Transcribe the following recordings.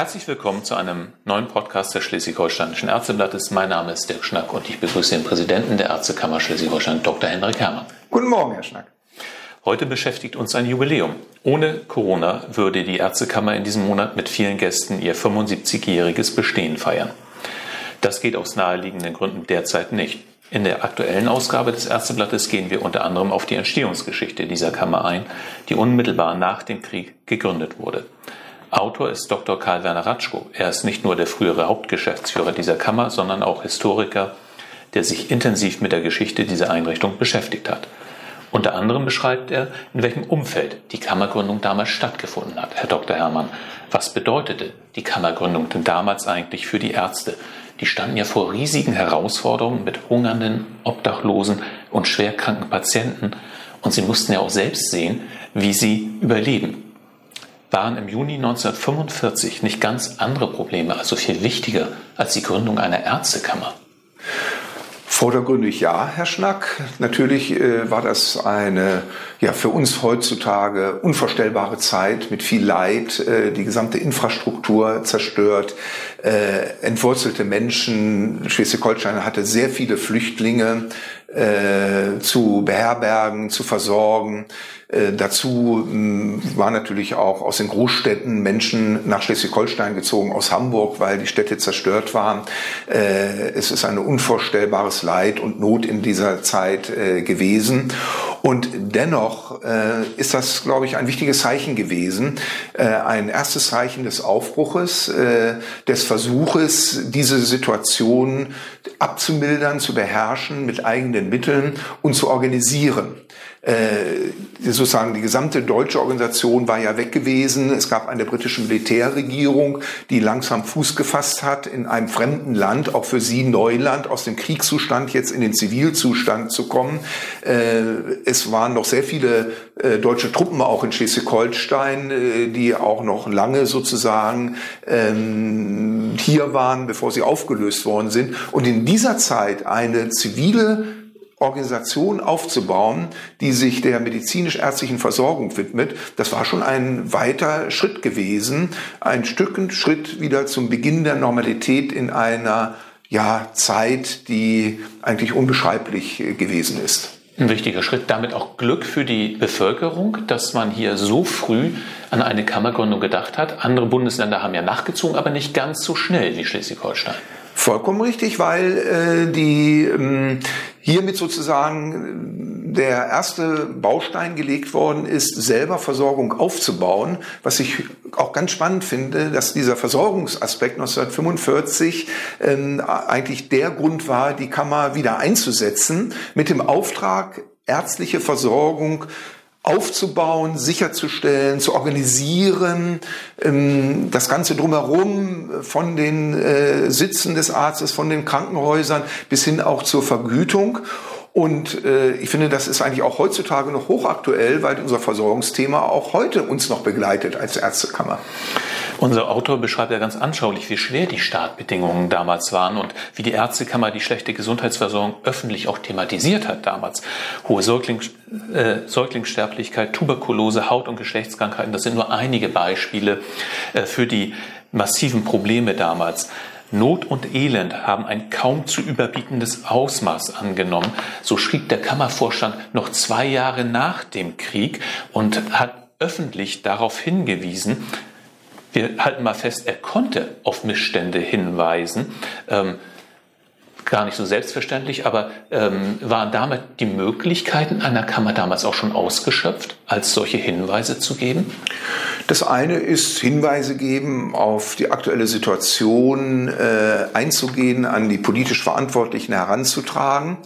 Herzlich willkommen zu einem neuen Podcast des Schleswig-Holsteinischen Ärzteblattes. Mein Name ist Dirk Schnack und ich begrüße den Präsidenten der Ärztekammer Schleswig-Holstein, Dr. Henrik Herrmann. Guten Morgen, Herr Schnack. Heute beschäftigt uns ein Jubiläum. Ohne Corona würde die Ärztekammer in diesem Monat mit vielen Gästen ihr 75-jähriges Bestehen feiern. Das geht aus naheliegenden Gründen derzeit nicht. In der aktuellen Ausgabe des Ärzteblattes gehen wir unter anderem auf die Entstehungsgeschichte dieser Kammer ein, die unmittelbar nach dem Krieg gegründet wurde. Autor ist Dr. Karl Werner Ratschko. Er ist nicht nur der frühere Hauptgeschäftsführer dieser Kammer, sondern auch Historiker, der sich intensiv mit der Geschichte dieser Einrichtung beschäftigt hat. Unter anderem beschreibt er, in welchem Umfeld die Kammergründung damals stattgefunden hat. Herr Dr. Herrmann, was bedeutete die Kammergründung denn damals eigentlich für die Ärzte? Die standen ja vor riesigen Herausforderungen mit hungernden, obdachlosen und schwerkranken Patienten und sie mussten ja auch selbst sehen, wie sie überleben. Waren im Juni 1945 nicht ganz andere Probleme, also viel wichtiger als die Gründung einer Ärztekammer? Vordergründig ja, Herr Schnack. Natürlich äh, war das eine ja für uns heutzutage unvorstellbare Zeit mit viel Leid, äh, die gesamte Infrastruktur zerstört, äh, entwurzelte Menschen. Schleswig-Holstein hatte sehr viele Flüchtlinge äh, zu beherbergen, zu versorgen. Äh, dazu mh, war natürlich auch aus den Großstädten Menschen nach Schleswig-Holstein gezogen, aus Hamburg, weil die Städte zerstört waren. Äh, es ist ein unvorstellbares Leid und Not in dieser Zeit äh, gewesen. Und dennoch äh, ist das, glaube ich, ein wichtiges Zeichen gewesen, äh, ein erstes Zeichen des Aufbruches, des Versuches, diese Situation abzumildern, zu beherrschen mit eigenen Mitteln und zu organisieren äh, sozusagen die gesamte deutsche Organisation war ja weg gewesen. Es gab eine britische Militärregierung, die langsam Fuß gefasst hat in einem fremden Land, auch für sie Neuland, aus dem Kriegszustand jetzt in den Zivilzustand zu kommen. Äh, es waren noch sehr viele äh, deutsche Truppen auch in Schleswig-Holstein, äh, die auch noch lange sozusagen ähm, hier waren, bevor sie aufgelöst worden sind. Und in dieser Zeit eine zivile Organisation aufzubauen, die sich der medizinisch-ärztlichen Versorgung widmet, das war schon ein weiter Schritt gewesen, ein Stück Schritt wieder zum Beginn der Normalität in einer ja, Zeit, die eigentlich unbeschreiblich gewesen ist. Ein wichtiger Schritt, damit auch Glück für die Bevölkerung, dass man hier so früh an eine Kammergründung gedacht hat. Andere Bundesländer haben ja nachgezogen, aber nicht ganz so schnell wie Schleswig-Holstein. Vollkommen richtig, weil äh, die ähm, hiermit sozusagen äh, der erste Baustein gelegt worden ist, selber Versorgung aufzubauen. Was ich auch ganz spannend finde, dass dieser Versorgungsaspekt 1945 ähm, eigentlich der Grund war, die Kammer wieder einzusetzen, mit dem Auftrag, ärztliche Versorgung aufzubauen, sicherzustellen, zu organisieren, ähm, das Ganze drumherum von den äh, Sitzen des Arztes, von den Krankenhäusern bis hin auch zur Vergütung. Und äh, ich finde, das ist eigentlich auch heutzutage noch hochaktuell, weil unser Versorgungsthema auch heute uns noch begleitet als Ärztekammer. Unser Autor beschreibt ja ganz anschaulich, wie schwer die Startbedingungen damals waren und wie die Ärztekammer die schlechte Gesundheitsversorgung öffentlich auch thematisiert hat damals. Hohe Säugling, äh, Säuglingssterblichkeit, Tuberkulose, Haut- und Geschlechtskrankheiten, das sind nur einige Beispiele äh, für die massiven Probleme damals. Not und Elend haben ein kaum zu überbietendes Ausmaß angenommen. So schrieb der Kammervorstand noch zwei Jahre nach dem Krieg und hat öffentlich darauf hingewiesen, wir halten mal fest, er konnte auf Missstände hinweisen. Ähm, gar nicht so selbstverständlich, aber ähm, waren damit die Möglichkeiten einer Kammer damals auch schon ausgeschöpft, als solche Hinweise zu geben? Das eine ist Hinweise geben, auf die aktuelle Situation äh, einzugehen, an die politisch Verantwortlichen heranzutragen.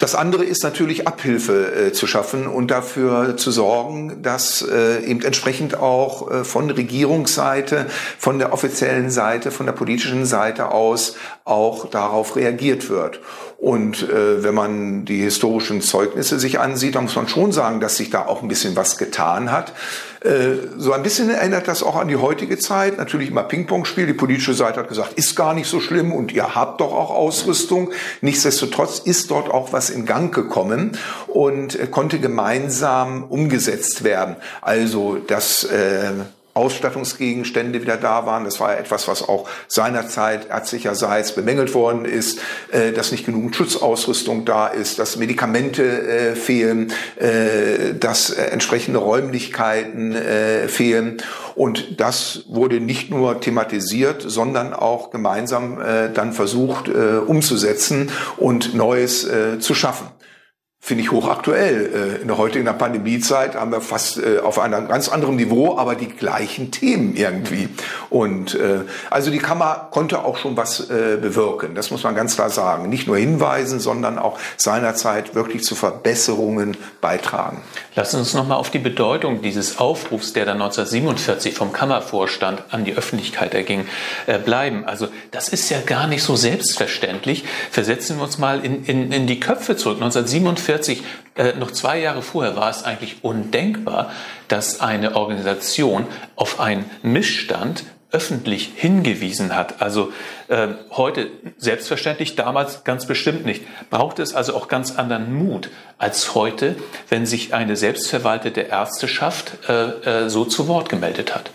Das andere ist natürlich Abhilfe äh, zu schaffen und dafür zu sorgen, dass äh, eben entsprechend auch äh, von Regierungsseite, von der offiziellen Seite, von der politischen Seite aus auch darauf reagiert wird. Und äh, wenn man die historischen Zeugnisse sich ansieht, dann muss man schon sagen, dass sich da auch ein bisschen was getan hat. Äh, so ein bisschen erinnert das auch an die heutige Zeit. Natürlich immer Ping-Pong-Spiel. Die politische Seite hat gesagt, ist gar nicht so schlimm und ihr habt doch auch Ausrüstung. Nichtsdestotrotz ist dort auch was in Gang gekommen und äh, konnte gemeinsam umgesetzt werden. Also das äh, Ausstattungsgegenstände wieder da waren. Das war etwas, was auch seinerzeit ärztlicherseits bemängelt worden ist, äh, dass nicht genug Schutzausrüstung da ist, dass Medikamente äh, fehlen, äh, dass äh, entsprechende Räumlichkeiten äh, fehlen. Und das wurde nicht nur thematisiert, sondern auch gemeinsam äh, dann versucht umzusetzen und Neues zu schaffen finde ich hochaktuell. Äh, in der heutigen Pandemiezeit haben wir fast äh, auf einem ganz anderen Niveau, aber die gleichen Themen irgendwie. Und äh, also die Kammer konnte auch schon was bewirken. Das muss man ganz klar sagen. Nicht nur hinweisen, sondern auch seinerzeit wirklich zu Verbesserungen beitragen. Lassen Sie uns nochmal auf die Bedeutung dieses Aufrufs, der dann 1947 vom Kammervorstand an die Öffentlichkeit erging, bleiben. Also das ist ja gar nicht so selbstverständlich. Versetzen wir uns mal in, in, in die Köpfe zurück. 1947 1940, äh, noch zwei Jahre vorher, war es eigentlich undenkbar, dass eine Organisation auf einen Missstand öffentlich hingewiesen hat. Also äh, heute selbstverständlich, damals ganz bestimmt nicht. Braucht es also auch ganz anderen Mut als heute, wenn sich eine selbstverwaltete Ärzteschaft äh, äh, so zu Wort gemeldet hat.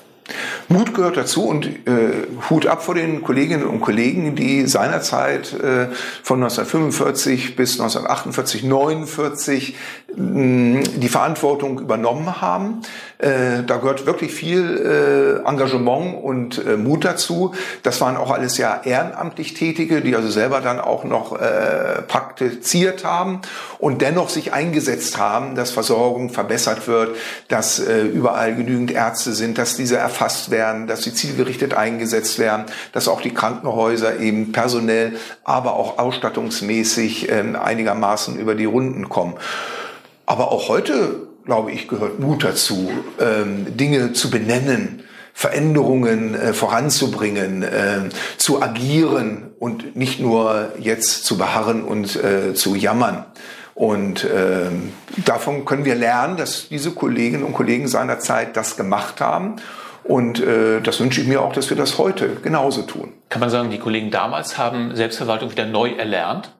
Mut gehört dazu und äh, Hut ab vor den Kolleginnen und Kollegen, die seinerzeit äh, von 1945 bis 1948, 49 mh, die Verantwortung übernommen haben. Äh, da gehört wirklich viel äh, Engagement und äh, Mut dazu. Das waren auch alles ja ehrenamtlich Tätige, die also selber dann auch noch praktiziert haben und dennoch sich eingesetzt haben, dass Versorgung verbessert wird, dass überall genügend Ärzte sind, dass diese erfasst werden, dass sie zielgerichtet eingesetzt werden, dass auch die Krankenhäuser eben personell, aber auch ausstattungsmäßig äh, einigermaßen über die Runden kommen. Aber auch heute, glaube ich, gehört Mut dazu, ähm, Dinge zu benennen, Veränderungen äh, voranzubringen, äh, zu agieren und nicht nur jetzt zu beharren und äh, zu jammern. Und äh, davon können wir lernen, dass diese Kolleginnen und Kollegen seinerzeit das gemacht haben. Und äh, das wünsche ich mir auch, dass wir das heute genauso tun. Kann man sagen, die Kollegen damals haben Selbstverwaltung wieder neu erlernt?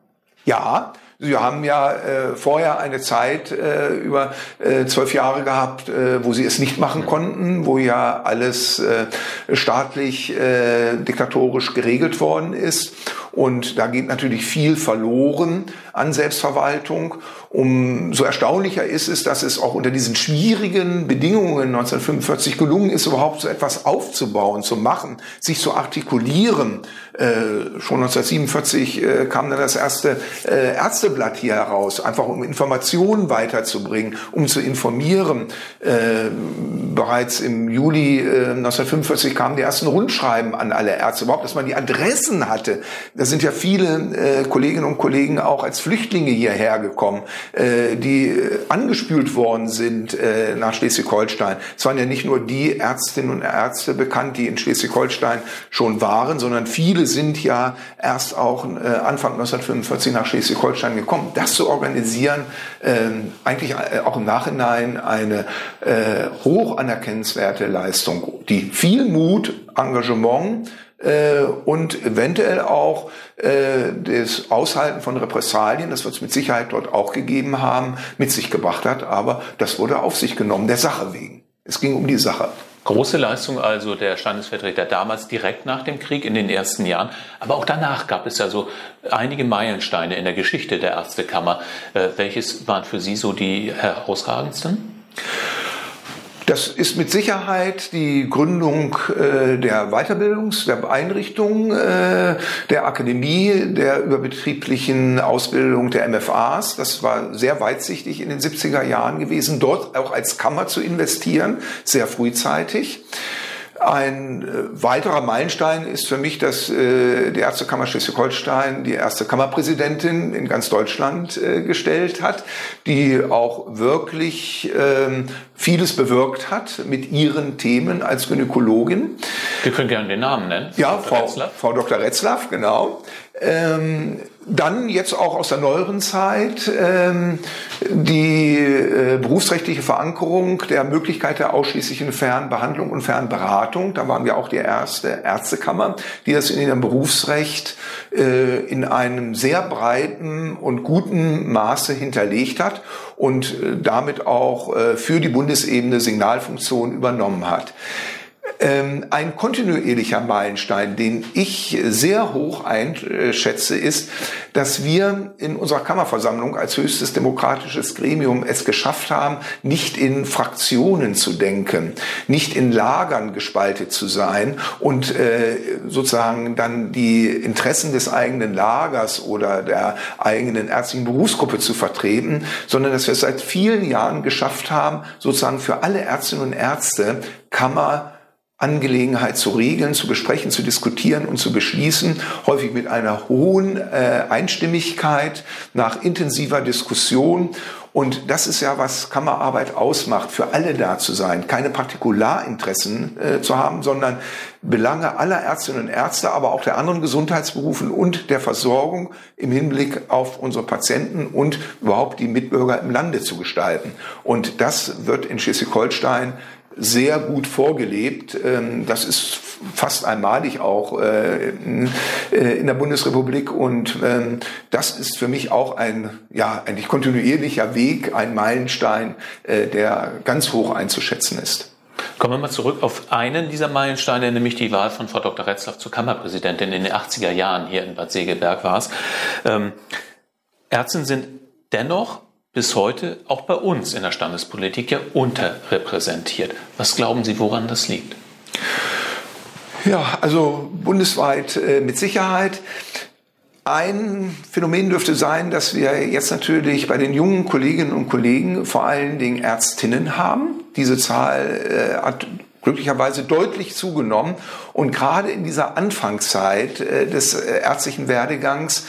Ja, Sie haben ja äh, vorher eine Zeit äh, über äh, zwölf Jahre gehabt, äh, wo Sie es nicht machen konnten, wo ja alles äh, staatlich äh, diktatorisch geregelt worden ist. Und da geht natürlich viel verloren an Selbstverwaltung. Umso erstaunlicher ist es, dass es auch unter diesen schwierigen Bedingungen 1945 gelungen ist, überhaupt so etwas aufzubauen, zu machen, sich zu artikulieren. Äh, schon 1947 äh, kam dann das erste äh, Ärzteblatt hier heraus, einfach um Informationen weiterzubringen, um zu informieren. Äh, bereits im Juli 1945 äh, kamen die ersten Rundschreiben an alle Ärzte, überhaupt, dass man die Adressen hatte. Da sind ja viele äh, Kolleginnen und Kollegen auch als Flüchtlinge hierher gekommen, äh, die äh, angespült worden sind äh, nach Schleswig-Holstein. Es waren ja nicht nur die Ärztinnen und Ärzte bekannt, die in Schleswig-Holstein schon waren, sondern viele sind ja erst auch äh, Anfang 1945 nach Schleswig-Holstein gekommen. Das zu organisieren, äh, eigentlich auch im Nachhinein eine äh, hoch anerkennenswerte Leistung, die viel Mut, Engagement, äh, und eventuell auch äh, das Aushalten von Repressalien, das wird es mit Sicherheit dort auch gegeben haben, mit sich gebracht hat. Aber das wurde auf sich genommen, der Sache wegen. Es ging um die Sache. Große Leistung also der Standesvertreter damals direkt nach dem Krieg in den ersten Jahren. Aber auch danach gab es ja so einige Meilensteine in der Geschichte der Ärztekammer. Äh, welches waren für Sie so die herausragendsten? Das ist mit Sicherheit die Gründung äh, der Weiterbildungs-, der Einrichtung, äh, der Akademie, der überbetrieblichen Ausbildung der MFAs. Das war sehr weitsichtig in den 70er Jahren gewesen, dort auch als Kammer zu investieren, sehr frühzeitig. Ein äh, weiterer Meilenstein ist für mich, dass äh, die Ärztekammer Schleswig-Holstein die erste Kammerpräsidentin in ganz Deutschland äh, gestellt hat, die auch wirklich ähm, vieles bewirkt hat mit ihren Themen als Gynäkologin. Wir können gerne den Namen nennen. Ja, Frau, Frau Dr. Retzlaff, genau. Ähm, dann jetzt auch aus der neueren Zeit ähm, die äh, berufsrechtliche Verankerung der Möglichkeit der ausschließlichen Fernbehandlung und Fernberatung. Da waren wir auch die erste Ärztekammer, die das in ihrem Berufsrecht äh, in einem sehr breiten und guten Maße hinterlegt hat und äh, damit auch äh, für die Bundesebene Signalfunktion übernommen hat. Ähm, ein kontinuierlicher Meilenstein, den ich sehr hoch einschätze, ist, dass wir in unserer Kammerversammlung als höchstes demokratisches Gremium es geschafft haben, nicht in Fraktionen zu denken, nicht in Lagern gespaltet zu sein und äh, sozusagen dann die Interessen des eigenen Lagers oder der eigenen ärztlichen Berufsgruppe zu vertreten, sondern dass wir es seit vielen Jahren geschafft haben, sozusagen für alle Ärztinnen und Ärzte Kammer Angelegenheit zu regeln, zu besprechen, zu diskutieren und zu beschließen, häufig mit einer hohen äh, Einstimmigkeit, nach intensiver Diskussion. Und das ist ja, was Kammerarbeit ausmacht, für alle da zu sein, keine Partikularinteressen äh, zu haben, sondern Belange aller Ärztinnen und Ärzte, aber auch der anderen Gesundheitsberufen und der Versorgung im Hinblick auf unsere Patienten und überhaupt die Mitbürger im Lande zu gestalten. Und das wird in Schleswig-Holstein sehr gut vorgelebt. Ähm, das ist fast einmalig auch äh, äh, in der Bundesrepublik und ähm, das ist für mich auch ein ja eigentlich kontinuierlicher Weg, ein Meilenstein, äh, der ganz hoch einzuschätzen ist. Kommen wir mal zurück auf einen dieser Meilensteine, nämlich die Wahl von Frau Dr. Retzlaff zur Kammerpräsidentin in den 80er Jahren hier in Bad Segeberg war es. Ähm, Ärzte sind dennoch bis heute auch bei uns in der Standespolitik ja unterrepräsentiert. Was glauben Sie, woran das liegt? Ja, also bundesweit äh, mit Sicherheit. Ein Phänomen dürfte sein, dass wir jetzt natürlich bei den jungen Kolleginnen und Kollegen vor allen Dingen Ärztinnen haben. Diese Zahl äh, hat glücklicherweise deutlich zugenommen. Und gerade in dieser Anfangszeit äh, des äh, ärztlichen Werdegangs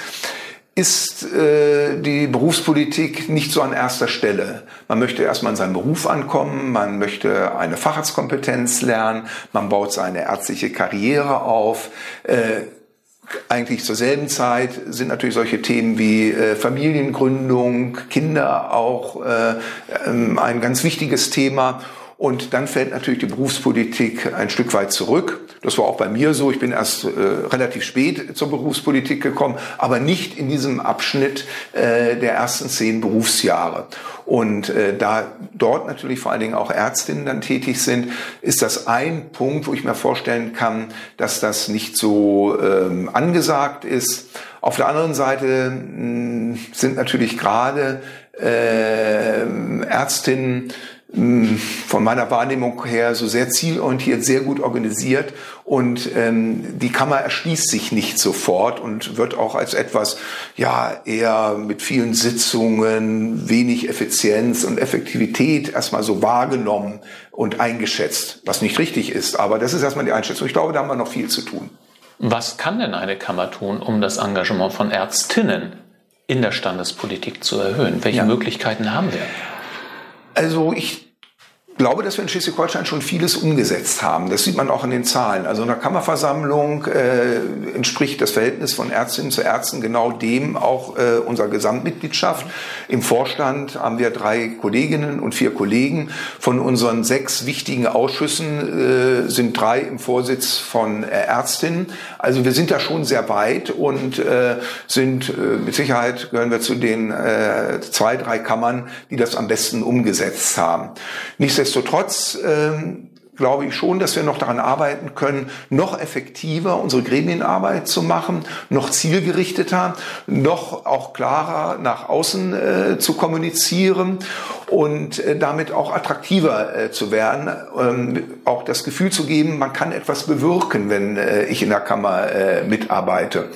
ist äh, die Berufspolitik nicht so an erster Stelle. Man möchte erstmal in seinem Beruf ankommen, man möchte eine Facharztkompetenz lernen, man baut seine ärztliche Karriere auf. Äh, eigentlich zur selben Zeit sind natürlich solche Themen wie äh, Familiengründung, Kinder auch äh, ähm, ein ganz wichtiges Thema. Und dann fällt natürlich die Berufspolitik ein Stück weit zurück. Das war auch bei mir so. Ich bin erst äh, relativ spät zur Berufspolitik gekommen, aber nicht in diesem Abschnitt äh, der ersten zehn Berufsjahre. Und äh, da dort natürlich vor allen Dingen auch Ärztinnen dann tätig sind, ist das ein Punkt, wo ich mir vorstellen kann, dass das nicht so ähm, angesagt ist. Auf der anderen Seite mh, sind natürlich gerade äh, Ärztinnen von meiner Wahrnehmung her so sehr zielorientiert, sehr gut organisiert und ähm, die Kammer erschließt sich nicht sofort und wird auch als etwas ja eher mit vielen Sitzungen, wenig Effizienz und Effektivität erstmal so wahrgenommen und eingeschätzt, was nicht richtig ist, aber das ist erstmal die Einschätzung. Ich glaube, da haben wir noch viel zu tun. Was kann denn eine Kammer tun, um das Engagement von Ärztinnen in der Standespolitik zu erhöhen? Welche ja. Möglichkeiten haben wir? Also ich glaube, dass wir in Schleswig-Holstein schon vieles umgesetzt haben. Das sieht man auch in den Zahlen. Also in der Kammerversammlung äh, entspricht das Verhältnis von Ärztinnen zu Ärzten genau dem auch äh, unserer Gesamtmitgliedschaft. Im Vorstand haben wir drei Kolleginnen und vier Kollegen. Von unseren sechs wichtigen Ausschüssen äh, sind drei im Vorsitz von äh, Ärztinnen. Also wir sind da schon sehr weit und äh, sind äh, mit Sicherheit gehören wir zu den äh, zwei, drei Kammern, die das am besten umgesetzt haben. Nichtsdestotrotz ähm, glaube ich schon, dass wir noch daran arbeiten können, noch effektiver unsere Gremienarbeit zu machen, noch zielgerichteter, noch auch klarer nach außen äh, zu kommunizieren und äh, damit auch attraktiver äh, zu werden, ähm, auch das Gefühl zu geben, man kann etwas bewirken, wenn äh, ich in der Kammer äh, mitarbeite.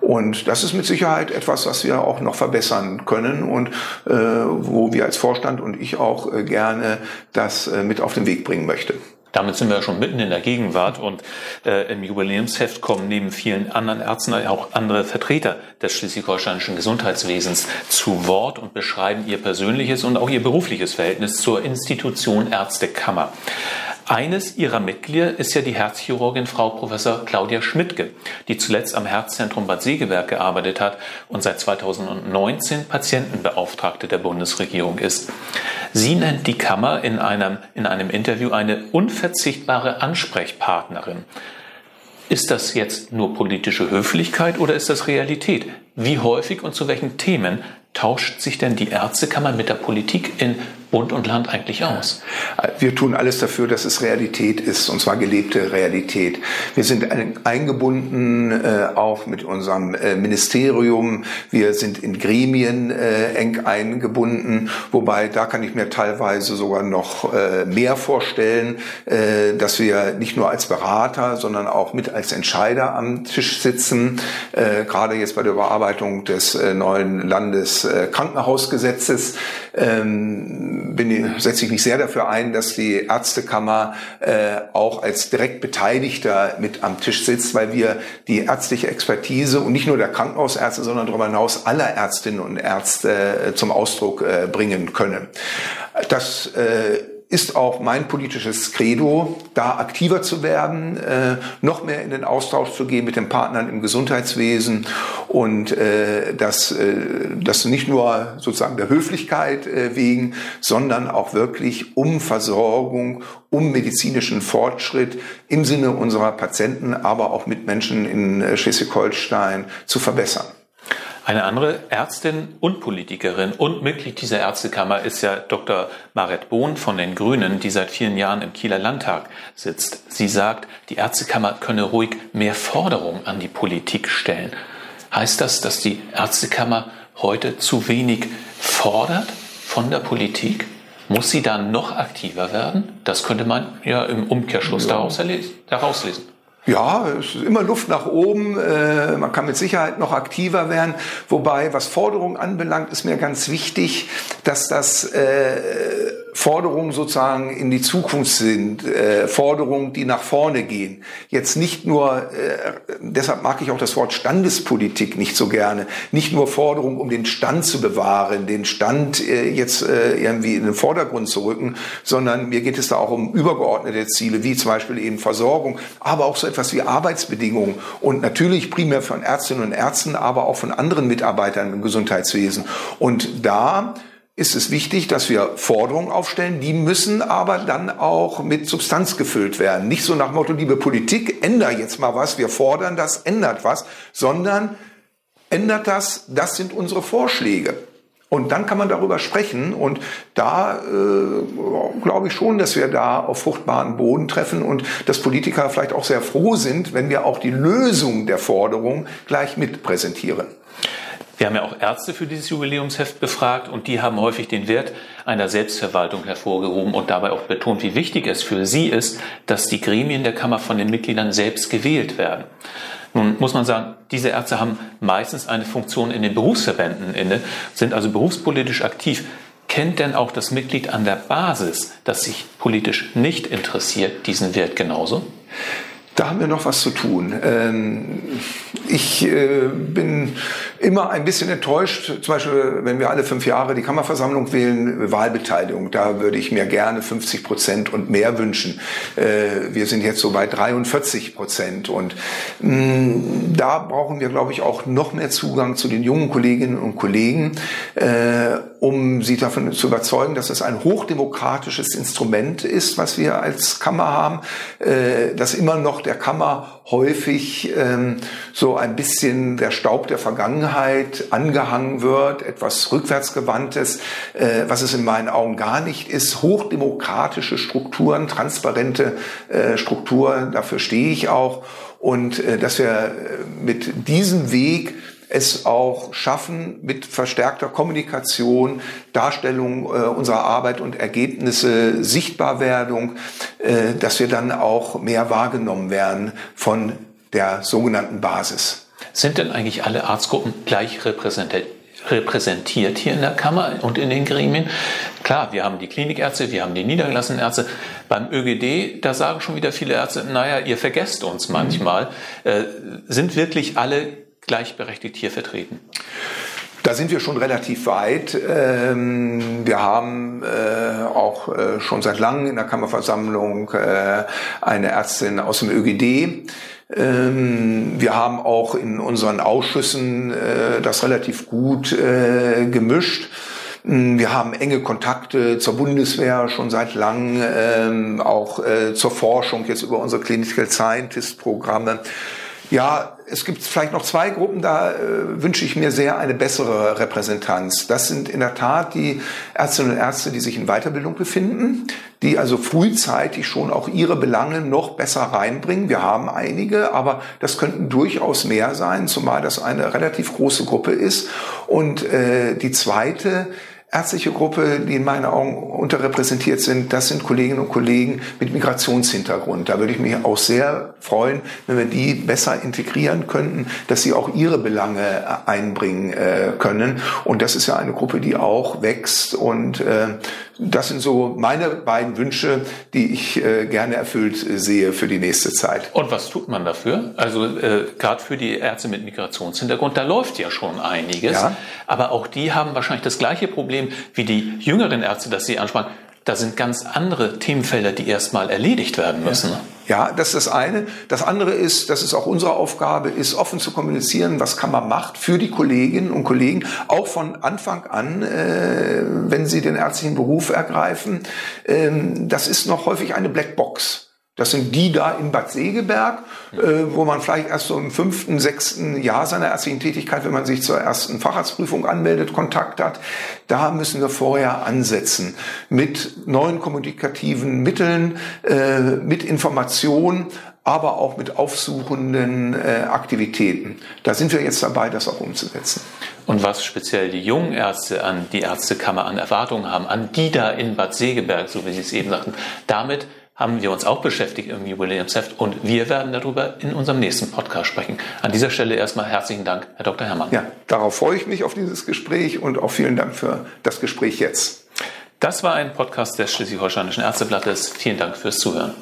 Und das ist mit Sicherheit etwas, was wir auch noch verbessern können und äh, wo wir als Vorstand und ich auch gerne das mit auf den Weg bringen möchte. Damit sind wir schon mitten in der Gegenwart und äh, im Jubiläumsheft kommen neben vielen anderen Ärzten auch andere Vertreter des schleswig-holsteinischen Gesundheitswesens zu Wort und beschreiben ihr persönliches und auch ihr berufliches Verhältnis zur Institution Ärztekammer. Eines ihrer Mitglieder ist ja die Herzchirurgin Frau Professor Claudia Schmidtke, die zuletzt am Herzzentrum Bad Segeberg gearbeitet hat und seit 2019 Patientenbeauftragte der Bundesregierung ist. Sie nennt die Kammer in einem, in einem Interview eine unverzichtbare Ansprechpartnerin. Ist das jetzt nur politische Höflichkeit oder ist das Realität? Wie häufig und zu welchen Themen tauscht sich denn die Ärztekammer mit der Politik in Bund und Land eigentlich aus? Wir tun alles dafür, dass es Realität ist, und zwar gelebte Realität. Wir sind eingebunden äh, auch mit unserem äh, Ministerium. Wir sind in Gremien äh, eng eingebunden, wobei da kann ich mir teilweise sogar noch äh, mehr vorstellen, äh, dass wir nicht nur als Berater, sondern auch mit als Entscheider am Tisch sitzen. Äh, gerade jetzt bei der Überarbeitung des neuen Landeskrankenhausgesetzes ähm, bin, setze ich mich sehr dafür ein, dass die Ärztekammer äh, auch als direkt Beteiligter mit am Tisch sitzt, weil wir die ärztliche Expertise und nicht nur der Krankenhausärzte, sondern darüber hinaus aller Ärztinnen und Ärzte äh, zum Ausdruck äh, bringen können. Das äh, ist auch mein politisches Credo, da aktiver zu werden, äh, noch mehr in den Austausch zu gehen mit den Partnern im Gesundheitswesen und äh, das, äh, das nicht nur sozusagen der Höflichkeit äh, wegen, sondern auch wirklich um Versorgung, um medizinischen Fortschritt im Sinne unserer Patienten, aber auch Mitmenschen in äh, Schleswig-Holstein zu verbessern. Eine andere Ärztin und Politikerin und Mitglied dieser Ärztekammer ist ja Dr. Maret Bohn von den Grünen, die seit vielen Jahren im Kieler Landtag sitzt. Sie sagt, die Ärztekammer könne ruhig mehr Forderungen an die Politik stellen. Heißt das, dass die Ärztekammer heute zu wenig fordert von der Politik? Muss sie da noch aktiver werden? Das könnte man ja im Umkehrschluss ja. daraus lesen. Ja, es ist immer Luft nach oben. Äh, man kann mit Sicherheit noch aktiver werden. Wobei, was Forderungen anbelangt, ist mir ganz wichtig, dass das äh, Forderungen sozusagen in die Zukunft sind, äh, Forderungen, die nach vorne gehen. Jetzt nicht nur, äh, deshalb mag ich auch das Wort Standespolitik nicht so gerne, nicht nur Forderungen, um den Stand zu bewahren, den Stand äh, jetzt äh, irgendwie in den Vordergrund zu rücken, sondern mir geht es da auch um übergeordnete Ziele, wie zum Beispiel eben Versorgung, aber auch so etwas wie Arbeitsbedingungen und natürlich primär von Ärztinnen und Ärzten, aber auch von anderen Mitarbeitern im Gesundheitswesen. Und da ist es wichtig, dass wir Forderungen aufstellen. Die müssen aber dann auch mit Substanz gefüllt werden. Nicht so nach Motto, liebe Politik, ändert jetzt mal was, wir fordern das, ändert was, sondern ändert das, das sind unsere Vorschläge. Und dann kann man darüber sprechen. Und da äh, glaube ich schon, dass wir da auf fruchtbaren Boden treffen und dass Politiker vielleicht auch sehr froh sind, wenn wir auch die Lösung der Forderung gleich mit präsentieren. Wir haben ja auch Ärzte für dieses Jubiläumsheft befragt und die haben häufig den Wert einer Selbstverwaltung hervorgehoben und dabei auch betont, wie wichtig es für sie ist, dass die Gremien der Kammer von den Mitgliedern selbst gewählt werden. Nun muss man sagen, diese Ärzte haben meistens eine Funktion in den Berufsverbänden inne, sind also berufspolitisch aktiv. Kennt denn auch das Mitglied an der Basis, das sich politisch nicht interessiert, diesen Wert genauso? Da haben wir noch was zu tun. Ähm, ich äh, bin immer ein bisschen enttäuscht, zum Beispiel, wenn wir alle fünf Jahre die Kammerversammlung wählen, Wahlbeteiligung. Da würde ich mir gerne 50 Prozent und mehr wünschen. Äh, wir sind jetzt so bei 43 Prozent. Und mm, da brauchen wir, glaube ich, auch noch mehr Zugang zu den jungen Kolleginnen und Kollegen, äh, um sie davon zu überzeugen, dass es ein hochdemokratisches Instrument ist, was wir als Kammer haben, dass immer noch der Kammer häufig ähm, so ein bisschen der Staub der Vergangenheit angehangen wird, etwas rückwärtsgewandtes, äh, was es in meinen Augen gar nicht ist. Hochdemokratische Strukturen, transparente äh, Strukturen, dafür stehe ich auch. Und äh, dass wir äh, mit diesem Weg es auch schaffen, mit verstärkter Kommunikation, Darstellung äh, unserer Arbeit und Ergebnisse, Sichtbarwerdung, äh, dass wir dann auch mehr wahrgenommen werden von der sogenannten Basis. Sind denn eigentlich alle Arztgruppen gleich repräsentiert? repräsentiert hier in der Kammer und in den Gremien. Klar, wir haben die Klinikärzte, wir haben die niedergelassenen Ärzte. Beim ÖGD, da sagen schon wieder viele Ärzte, naja, ihr vergesst uns manchmal. Mhm. Äh, sind wirklich alle gleichberechtigt hier vertreten? Da sind wir schon relativ weit. Ähm, wir haben äh, auch äh, schon seit langem in der Kammerversammlung äh, eine Ärztin aus dem ÖGD. Ähm, wir haben auch in unseren Ausschüssen das relativ gut gemischt. Mm, wir haben enge Kontakte zur Bundeswehr schon seit langem, ähm, auch zur Forschung jetzt über unsere Clinical Scientist Programme. Ja, es gibt vielleicht noch zwei Gruppen, da äh, wünsche ich mir sehr eine bessere Repräsentanz. Das sind in der Tat die Ärztinnen und Ärzte, die sich in Weiterbildung befinden, die also frühzeitig schon auch ihre Belange noch besser reinbringen. Wir haben einige, aber das könnten durchaus mehr sein, zumal das eine relativ große Gruppe ist. Und äh, die zweite ärztliche Gruppe, die in meinen Augen unterrepräsentiert sind, das sind Kolleginnen und Kollegen mit Migrationshintergrund. Da würde ich mich auch sehr freuen, wenn wir die besser integrieren könnten, dass sie auch ihre Belange einbringen äh, können. Und das ist ja eine Gruppe, die auch wächst. Und äh, das sind so meine beiden Wünsche, die ich äh, gerne erfüllt sehe für die nächste Zeit. Und was tut man dafür? Also äh, gerade für die Ärzte mit Migrationshintergrund, da läuft ja schon einiges. Ja. Aber auch die haben wahrscheinlich das gleiche Problem wie die jüngeren Ärzte, das Sie ansprachen. Da sind ganz andere Themenfelder, die erstmal erledigt werden müssen. Ja. Ja, das ist das eine. Das andere ist, das ist auch unsere Aufgabe, ist offen zu kommunizieren, was Kammer macht für die Kolleginnen und Kollegen, auch von Anfang an, äh, wenn sie den ärztlichen Beruf ergreifen. Ähm, das ist noch häufig eine Blackbox. Das sind die da in Bad Segeberg, äh, wo man vielleicht erst so im fünften, sechsten Jahr seiner ärztlichen Tätigkeit, wenn man sich zur ersten Facharztprüfung anmeldet, Kontakt hat. Da müssen wir vorher ansetzen mit neuen kommunikativen Mitteln, äh, mit Information, aber auch mit aufsuchenden äh, Aktivitäten. Da sind wir jetzt dabei, das auch umzusetzen. Und was speziell die jungen Ärzte an die Ärztekammer an Erwartungen haben, an die da in Bad Segeberg, so wie Sie es eben sagten, damit haben wir uns auch beschäftigt im Jubiläumsheft und wir werden darüber in unserem nächsten Podcast sprechen. An dieser Stelle erstmal herzlichen Dank, Herr Dr. Herrmann. Ja, darauf freue ich mich auf dieses Gespräch und auch vielen Dank für das Gespräch jetzt. Das war ein Podcast des Schleswig-Holsteinischen Ärzteblattes. Vielen Dank fürs Zuhören.